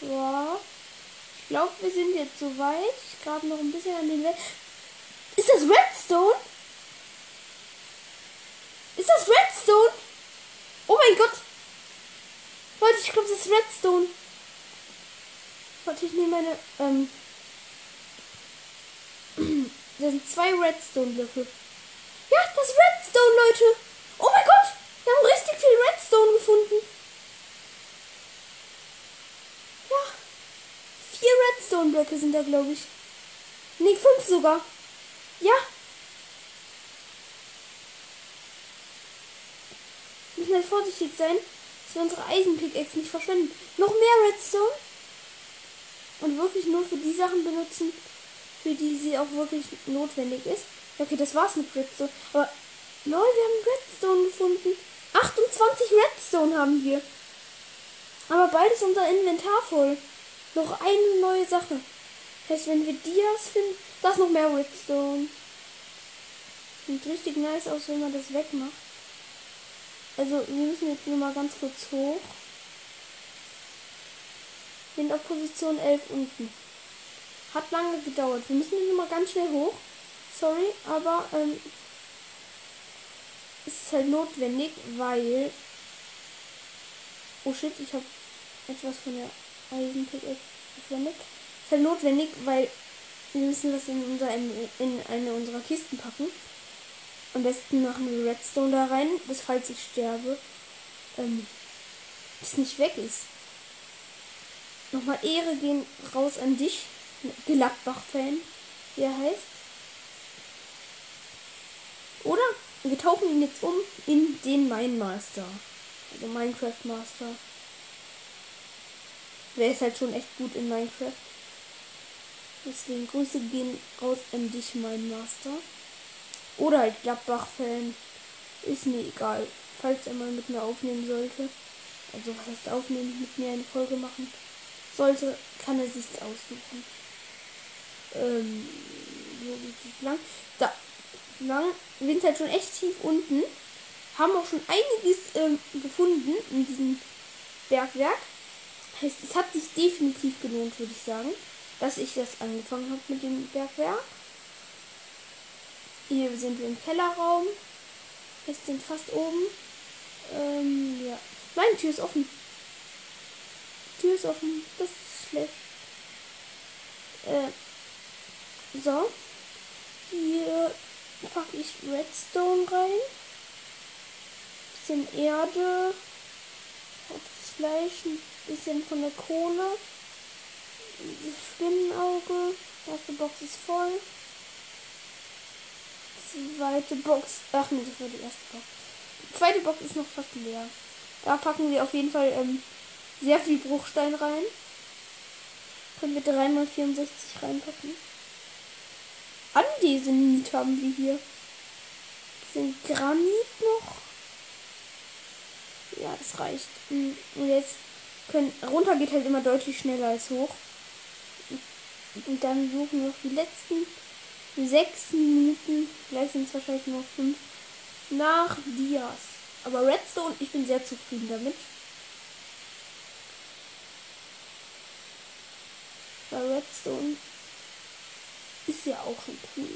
Ja glaube, wir sind jetzt soweit. Ich grabe noch ein bisschen an den Welt. Ist das Redstone? Ist das Redstone? Oh mein Gott. Leute, ich glaube, das ist Redstone. Warte, ich nehme meine, ähm, da sind zwei Redstone-Blöcke. Ja, das Redstone, Leute. Oh mein Gott, wir haben richtig viel Redstone gefunden. Ja, vier Redstone-Blöcke sind da, glaube ich. Nee, fünf sogar. Ja. Wir müssen halt vorsichtig sein, dass wir unsere Eisenpickaxe nicht verschwenden. Noch mehr Redstone. Und wirklich nur für die Sachen benutzen, für die sie auch wirklich notwendig ist. Okay, das war's mit Redstone. Aber, Leute, wir haben Redstone gefunden. 28 Redstone haben wir. Aber bald ist unser Inventar voll. Noch eine neue Sache. Heißt, wenn wir Dias finden, das noch mehr Redstone. Sieht richtig nice aus, wenn man das wegmacht. Also, wir müssen jetzt nur mal ganz kurz hoch. Sind auf Position 11 unten. Hat lange gedauert. Wir müssen nur mal ganz schnell hoch. Sorry, aber ähm, ist halt notwendig, weil. Oh shit, ich habe etwas von der Eisenpickaxe verschwendet. Ist halt notwendig, weil wir müssen das in, unser, in eine unserer Kisten packen. Am besten machen wir Redstone da rein, bis falls ich sterbe, ähm, es nicht weg ist. Nochmal Ehre gehen raus an dich, Gladbach-Fan, wie er heißt. Oder wir tauchen ihn jetzt um in den Mine Master. Also Minecraft Master. Der ist halt schon echt gut in Minecraft. Deswegen Grüße gehen raus an dich, mein Master. Oder halt Gladbach-Fan. Ist mir egal. Falls er mal mit mir aufnehmen sollte. Also was heißt aufnehmen? Mit mir eine Folge machen sollte, kann er sich aussuchen. Ähm, wo geht es lang? Da lang. Wir sind halt schon echt tief unten. Haben auch schon einiges ähm, gefunden in diesem Bergwerk. Heißt, es hat sich definitiv gelohnt, würde ich sagen, dass ich das angefangen habe mit dem Bergwerk. Hier sind wir im Kellerraum. Wir sind fast oben. Ähm, ja. Nein, Tür ist offen. Tür ist offen. Das ist schlecht. Äh, so. Hier packe ich Redstone rein. Bisschen Erde. Das Fleisch, ein bisschen von der Kohle. Das Spinnenauge. Erste Box ist voll. Zweite Box. Ach nee, das war die erste Box. Die zweite Box ist noch fast leer. Da packen wir auf jeden Fall ähm, sehr viel Bruchstein rein. Können wir 3x64 reinpacken. Andesenit haben wir hier. Sind Granit noch? Ja, das reicht. Hm, und jetzt können. Runter geht halt immer deutlich schneller als hoch. Und dann suchen wir noch die letzten sechs Minuten. Vielleicht sind es wahrscheinlich nur fünf. Nach Dias. Aber Redstone, ich bin sehr zufrieden damit. Bei Redstone ist ja auch schon cool.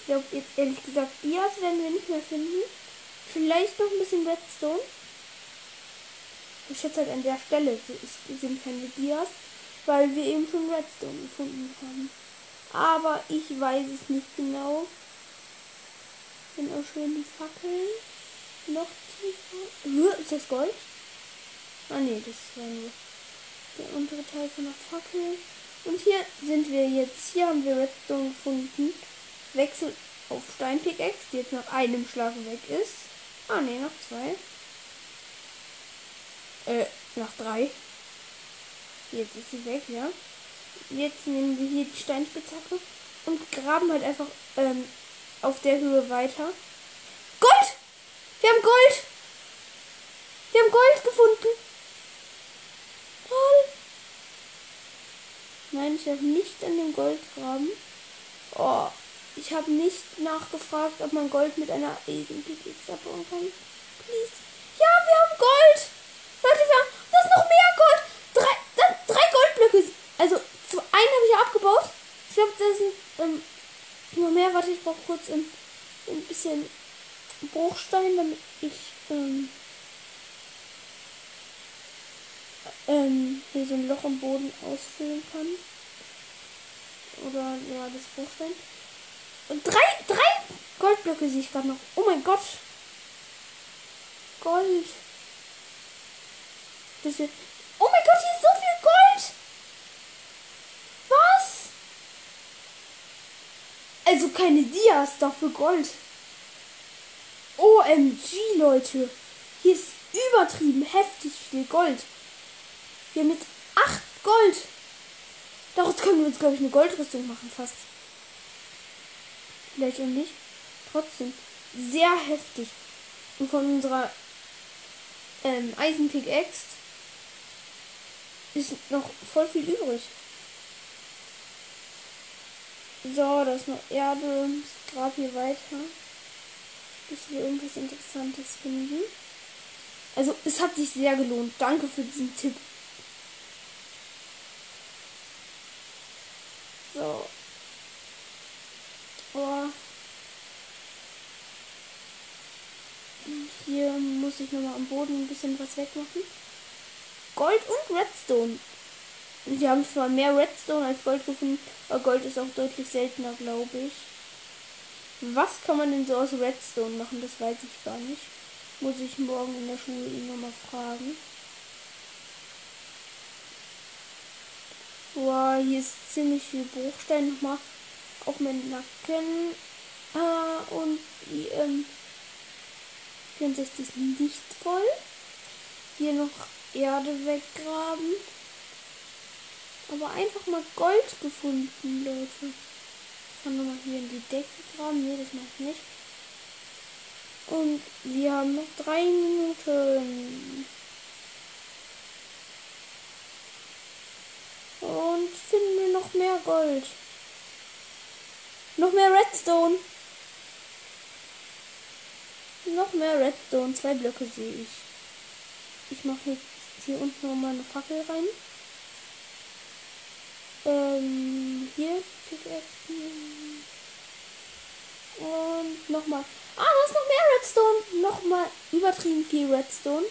Ich glaube jetzt ehrlich gesagt, Dias werden wir nicht mehr finden. Vielleicht noch ein bisschen Redstone. Ich schätze halt an der Stelle sind keine Dias, weil wir eben schon Redstone gefunden haben. Aber ich weiß es nicht genau. Sind auch schön die Fackeln. Noch tiefer. Ist das Gold? Ah ne, das war nur der untere Teil von der Fackel. Und hier sind wir jetzt. Hier haben wir Redstone gefunden. Wechsel auf Steinpickaxe, die jetzt nach einem Schlag weg ist. Ah ne, noch zwei. Äh, nach drei. Jetzt ist sie weg, ja. Jetzt nehmen wir hier die Steinspitzhacke und graben halt einfach ähm, auf der Höhe weiter. Gold! Wir haben Gold! Wir haben Gold gefunden! Nein, ich habe nicht an dem Gold graben. Oh, ich habe nicht nachgefragt, ob man Gold mit einer Eisenpickaxe abbauen kann. Please. Ja, wir haben Gold! Leute, wir haben. Das ist noch mehr Gold! Drei, das, drei Goldblöcke. Also einen habe ich abgebaut. Ich glaube, das sind ähm, nur mehr. Warte, ich brauche kurz ein, ein bisschen Bruchstein, damit ich ähm, ähm, hier so ein Loch im Boden ausfüllen kann. Oder ja, das Bruchstein. Und drei, drei Goldblöcke sehe ich gerade noch. Oh mein Gott. Gold. Das hier. Oh mein Gott, hier ist so viel Gold. Was? Also keine Dias, dafür Gold. OMG, Leute. Hier ist übertrieben heftig viel Gold. Haben jetzt 8 Gold. Daraus können wir uns, glaube ich, eine Goldrüstung machen, fast. Vielleicht auch nicht. Trotzdem. Sehr heftig. Und von unserer ähm, Eisenpickaxe ist noch voll viel übrig. So, das ist noch Erde. Ich grab hier weiter. Bis wir irgendwas Interessantes finden. Also, es hat sich sehr gelohnt. Danke für diesen Tipp. So. Oh. Hier muss ich nochmal am Boden ein bisschen was wegmachen. Gold und Redstone. Wir haben zwar mehr Redstone als Gold gefunden, aber Gold ist auch deutlich seltener, glaube ich. Was kann man denn so aus Redstone machen? Das weiß ich gar nicht. Muss ich morgen in der Schule ihn nochmal fragen. Wow, hier ist ziemlich viel Bruchstein nochmal auf meinen Nacken. Ah, und die ähm, 64 ist nicht voll. Hier noch Erde weggraben. Aber einfach mal Gold gefunden, Leute. Ich kann nochmal hier in die Decke graben. Nee, das mache ich nicht. Und wir haben noch drei Minuten. Und finden wir noch mehr Gold. Noch mehr Redstone. Noch mehr Redstone. Zwei Blöcke sehe ich. Ich mache jetzt hier unten noch mal eine Fackel rein. Ähm, hier Pickaxe. Und nochmal. Ah, da ist noch mehr Redstone. Nochmal übertrieben viel Redstone.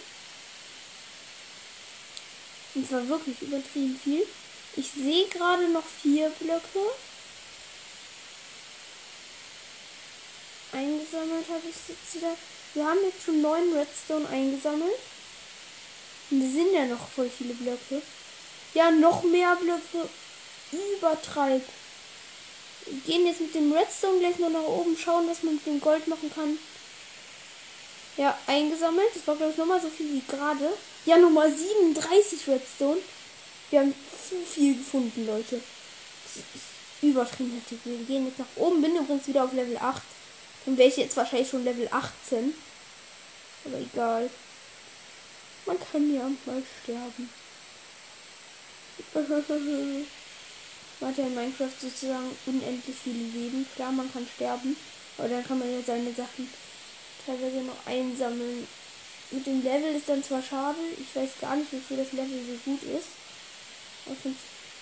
Und zwar wirklich übertrieben viel. Ich sehe gerade noch vier Blöcke. Eingesammelt habe ich jetzt wieder. Wir haben jetzt schon neun Redstone eingesammelt. Und es sind ja noch voll viele Blöcke. Ja, noch mehr Blöcke. Übertreib. Wir gehen jetzt mit dem Redstone gleich nur nach oben, schauen, was man mit dem Gold machen kann. Ja, eingesammelt. Das war, glaube ich, nochmal so viel wie gerade. Ja, nochmal 37 Redstone. Wir haben zu viel gefunden, Leute. Das ist übertrieben heftig. Wir gehen jetzt nach oben. Bin übrigens wieder auf Level 8. Dann wäre ich jetzt wahrscheinlich schon Level 18. Aber egal. Man kann ja mal sterben. man hat ja in Minecraft sozusagen unendlich viele Leben. Klar, man kann sterben. Aber dann kann man ja seine Sachen teilweise noch einsammeln. Mit dem Level ist dann zwar schade. Ich weiß gar nicht, wofür das Level so gut ist.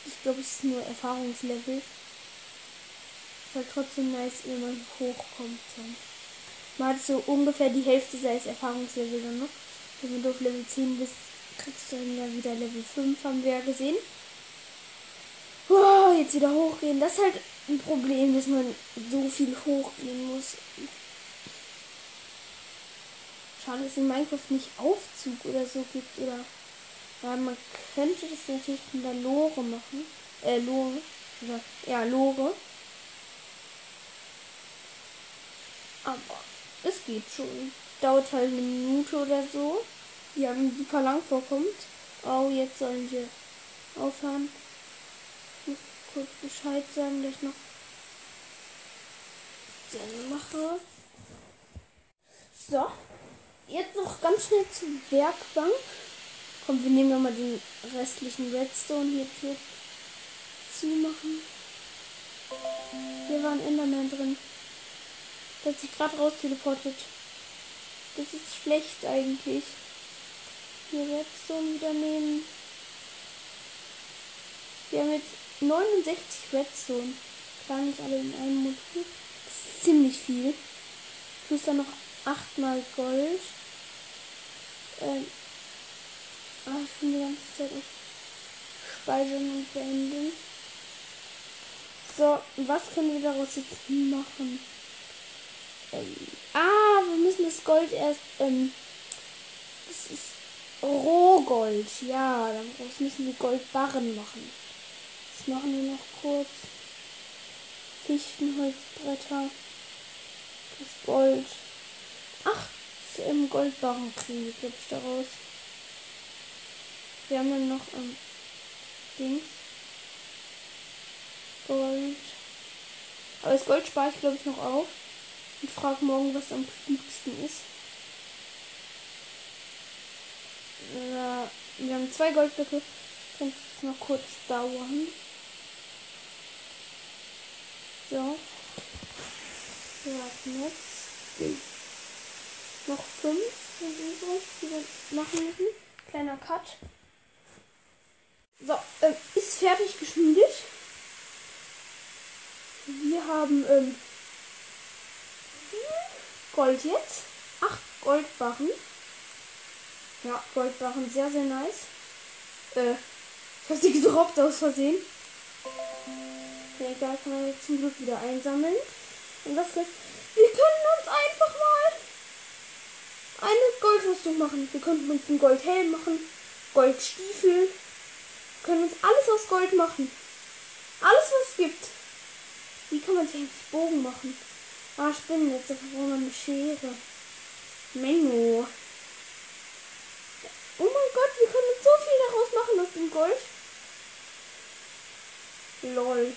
Ich glaube, es ist nur Erfahrungslevel. Ist halt trotzdem nice, wenn man hochkommt. Man hat so ungefähr die Hälfte seines Erfahrungslevel dann noch. Wenn du auf Level 10 bist, kriegst du dann ja wieder Level 5, haben wir ja gesehen. Oh, jetzt wieder hochgehen. Das ist halt ein Problem, dass man so viel hochgehen muss. Schade, dass es in Minecraft nicht Aufzug oder so gibt. Oder ja, man könnte das natürlich in der Lore machen. Äh, Lore. Ja, Lore. Aber es geht schon. Dauert halt eine Minute oder so. Die haben super lang vorkommt. Oh, jetzt sollen wir aufhören. Ich muss kurz Bescheid sagen, dass ich noch Sinn mache. So. Jetzt noch ganz schnell zur Werkbank. Komm, wir nehmen nochmal den restlichen Redstone hier zu, zu machen. Hier war ein Enderman drin. Der hat sich gerade raus teleportet. Das ist schlecht eigentlich. Hier Redstone wieder nehmen. Wir haben jetzt 69 Redstone. Klar nicht alle in einem Modul. Das ist ziemlich viel. Plus dann noch 8 mal Gold. Ähm, ah, ich bin die ganze Zeit auf Speichern und beenden. So, was können wir daraus jetzt machen? Ähm, ah, wir müssen das Gold erst. Ähm, das ist Rohgold. Ja, dann müssen wir Goldbarren machen. Das machen wir noch kurz. Fichtenholzbretter. Das Gold. Ach, im Goldbarren kriegen wir, glaube ich, daraus. Wir haben dann noch ähm, Dings. Gold. Aber das Gold spare ich, glaube ich, noch auf. Und frage morgen, was am klügsten ist. Ja, wir haben zwei Goldblöcke. Könnte jetzt noch kurz dauern. So. Wir warten jetzt. Noch fünf sind übrig, die wir machen müssen. Kleiner Cut. So, ähm, ist fertig geschmiedet. Wir haben ähm, Gold jetzt. Acht Goldbarren. Ja, Goldbarren, sehr, sehr nice. Äh, ich habe sie gedroppt aus Versehen. Egal, kann man zum Glück wieder einsammeln. Und was wir können uns einfach mal eine Goldrüstung machen. Wir könnten uns einen Goldhelm machen, Goldstiefel. Wir können uns alles aus Gold machen. Alles, was es gibt. Wie kann man sich eigentlich Bogen machen? Ah, Spinnennetze, brauchen wir eine Schere. Menno. Oh mein Gott, wir können so viel daraus machen aus dem Gold. Lol.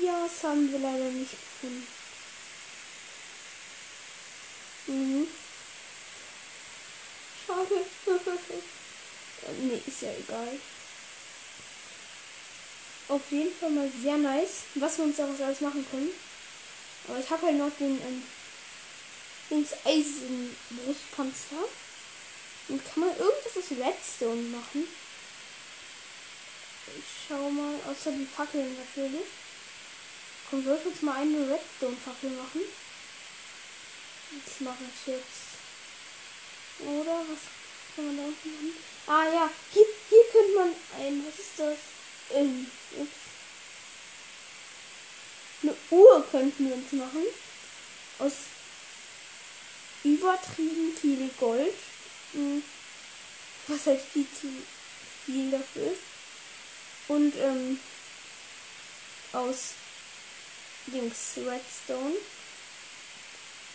Dias haben wir leider nicht gefunden. Mhm. Schade. nee, ist ja egal. Auf jeden Fall mal sehr nice, was wir uns daraus alles machen können. Aber ich habe halt noch den ähm, ins Eisenbrustpanzer. Und kann man irgendwas aus Redstone machen? Ich schau mal, außer die Fackeln natürlich. Komm, soll ich jetzt mal eine Redstone-Fackel machen? Das mache ich jetzt. Oder was kann man da unten machen? Ah ja, hier, hier könnte man ein, was ist das? Ähm, eine Uhr könnten wir uns machen. Aus übertrieben viel Gold. Hm. Was halt viel zu viel dafür ist. Und ähm, aus Dings Redstone.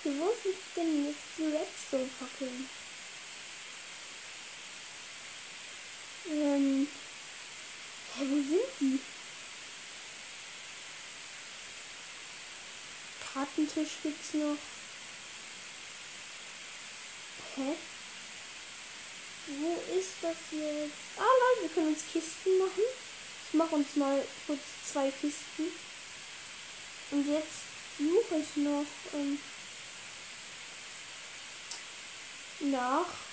Wo sind denn jetzt die Redstone-Fackeln? Ähm. Hä, wo sind die? Kartentisch gibt's noch. Hä? Wo ist das jetzt? Ah, nein, wir können uns Kisten machen. Ich mache uns mal kurz zwei Kisten. Und jetzt suche ich noch ähm, nach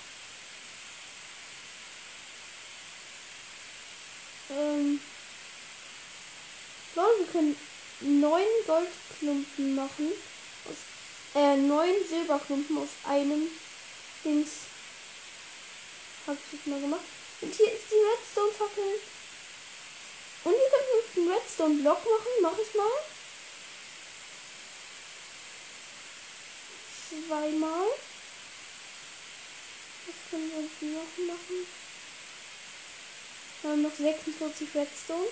ähm, Leute, wir können neun Goldklumpen machen. Aus, äh, neun Silberklumpen aus einem Dings. Hab ich jetzt mal gemacht. Und hier ist die Redstone-Fackel. Und hier können wir einen Redstone-Block machen. Mach ich mal. Zweimal. Was können wir noch machen? Wir haben noch 46 Redstone.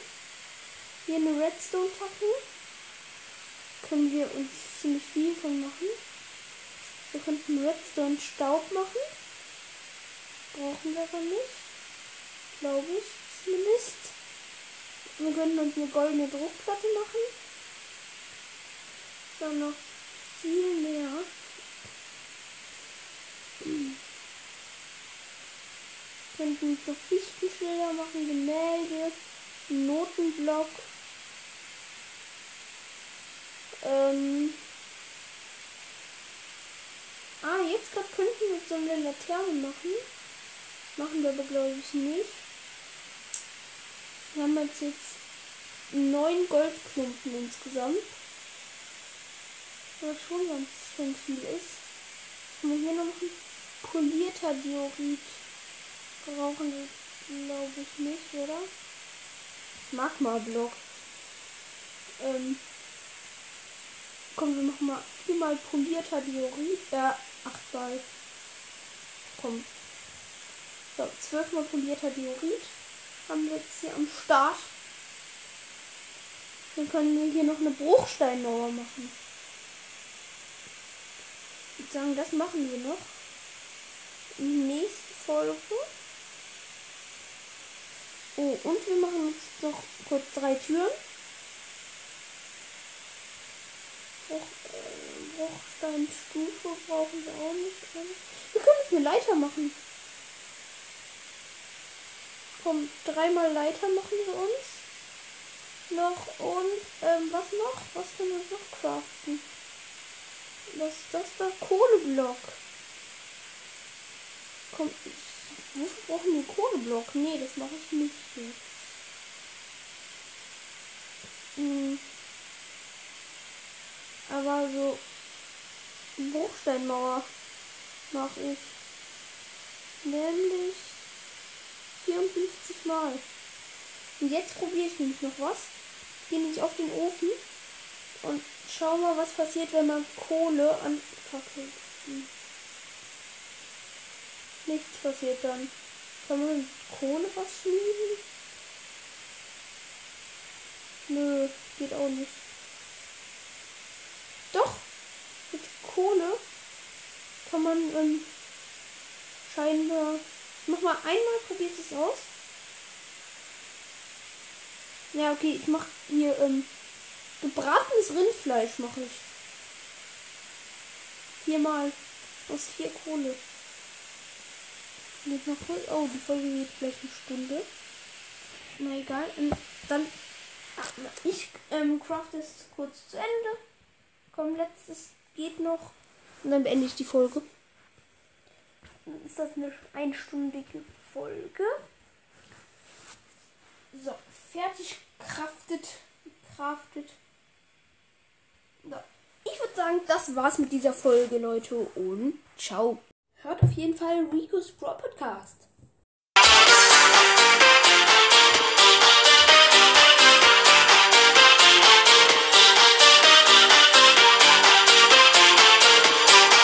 Hier eine Redstone-Fackel. Können wir uns ziemlich viel von machen. Wir könnten Redstone-Staub machen. Brauchen wir aber nicht. Glaube ich zumindest. Wir könnten uns eine goldene Druckplatte machen. Dann noch viel mehr. Könnten so Fichtenschilder machen, Gemälde, Notenblock. Ähm, Ah, jetzt gerade könnten wir so eine Laterne machen. Machen wir aber glaube ich nicht. Wir haben jetzt, jetzt neun Goldklumpen insgesamt. Was schon ganz schön viel ist. Was wir hier noch machen? Polierter Diorit. Brauchen wir glaube ich nicht, oder? Magma-Block. Ähm, Komm, wir machen mal viermal polierter Diorit. Ja, achtmal. Komm. So, zwölfmal polierter Diorit haben wir jetzt hier am Start. Dann können wir hier noch eine Bruchsteinmauer machen. Ich würde sagen, das machen wir noch. Nächste Folge. Oh, und wir machen jetzt noch kurz drei Türen. Bruch, äh, Bruchsteinstufe brauchen wir auch nicht. Wir können eine Leiter machen. Komm, dreimal Leiter machen wir uns. Noch und ähm, was noch? Was können wir noch craften? Was ist das da? Kohleblock. Komm, wofür brauchen Kohleblock? Nee, das mache ich nicht jetzt. Hm. Aber so Bruchsteinmauer mache ich. Nämlich 54 Mal. Und jetzt probiere ich nämlich noch was. Gehe nämlich auf den Ofen und schau mal, was passiert, wenn man Kohle anfackelt. Hm. Nichts passiert dann. Kann man Kohle was schmieden? Nö, geht auch nicht. Doch, mit Kohle kann man ähm, scheinbar mach mal einmal, probiert es aus. Ja, okay, ich mach hier ähm, gebratenes Rindfleisch mache ich. Viermal. Aus vier Kohle. Geht noch kurz. Oh, die Folge geht vielleicht eine Stunde. Na egal. Und ähm, dann. Ach, ich ähm, craft es kurz zu Ende. Komm, letztes geht noch. Und dann beende ich die Folge ist das eine einstündige Folge. So, fertig kraftet. Kraftet. So. Ich würde sagen, das war's mit dieser Folge, Leute. Und ciao. Hört auf jeden Fall Rico's Pro Podcast.